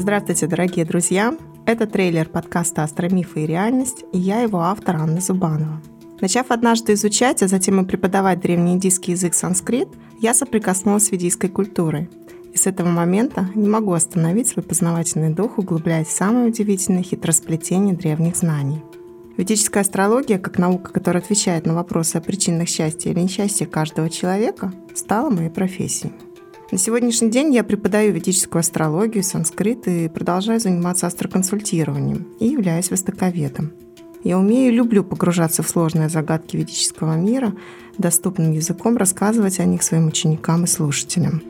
Здравствуйте, дорогие друзья! Это трейлер подкаста «Астромифы и реальность» и я его автор Анна Зубанова. Начав однажды изучать, а затем и преподавать древнеиндийский язык санскрит, я соприкоснулась с ведийской культурой. И с этого момента не могу остановить свой познавательный дух, углубляясь в самые удивительные хитросплетения древних знаний. Ведическая астрология, как наука, которая отвечает на вопросы о причинах счастья или несчастья каждого человека, стала моей профессией. На сегодняшний день я преподаю ведическую астрологию, санскрит и продолжаю заниматься астроконсультированием и являюсь востоковедом. Я умею и люблю погружаться в сложные загадки ведического мира, доступным языком рассказывать о них своим ученикам и слушателям.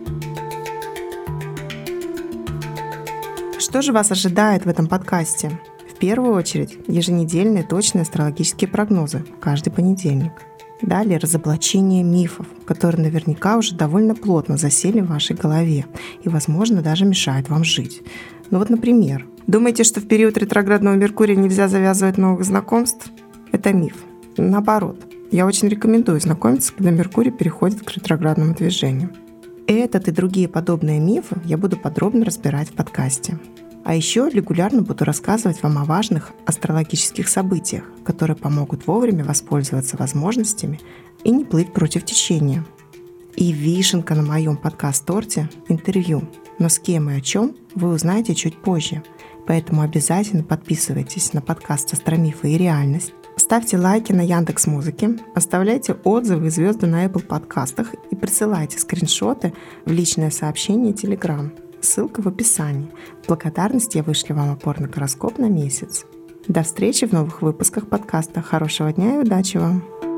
Что же вас ожидает в этом подкасте? В первую очередь, еженедельные точные астрологические прогнозы каждый понедельник – Далее разоблачение мифов, которые наверняка уже довольно плотно засели в вашей голове и, возможно, даже мешают вам жить. Ну вот, например, думаете, что в период ретроградного Меркурия нельзя завязывать новых знакомств? Это миф. Наоборот, я очень рекомендую знакомиться, когда Меркурий переходит к ретроградному движению. Этот и другие подобные мифы я буду подробно разбирать в подкасте. А еще регулярно буду рассказывать вам о важных астрологических событиях, которые помогут вовремя воспользоваться возможностями и не плыть против течения. И вишенка на моем подкаст-торте – интервью. Но с кем и о чем вы узнаете чуть позже. Поэтому обязательно подписывайтесь на подкаст «Астромифы и реальность», Ставьте лайки на Яндекс Музыке, оставляйте отзывы и звезды на Apple подкастах и присылайте скриншоты в личное сообщение Telegram. Ссылка в описании. В благодарность я вышлю вам опорный гороскоп на месяц. До встречи в новых выпусках подкаста. Хорошего дня и удачи вам!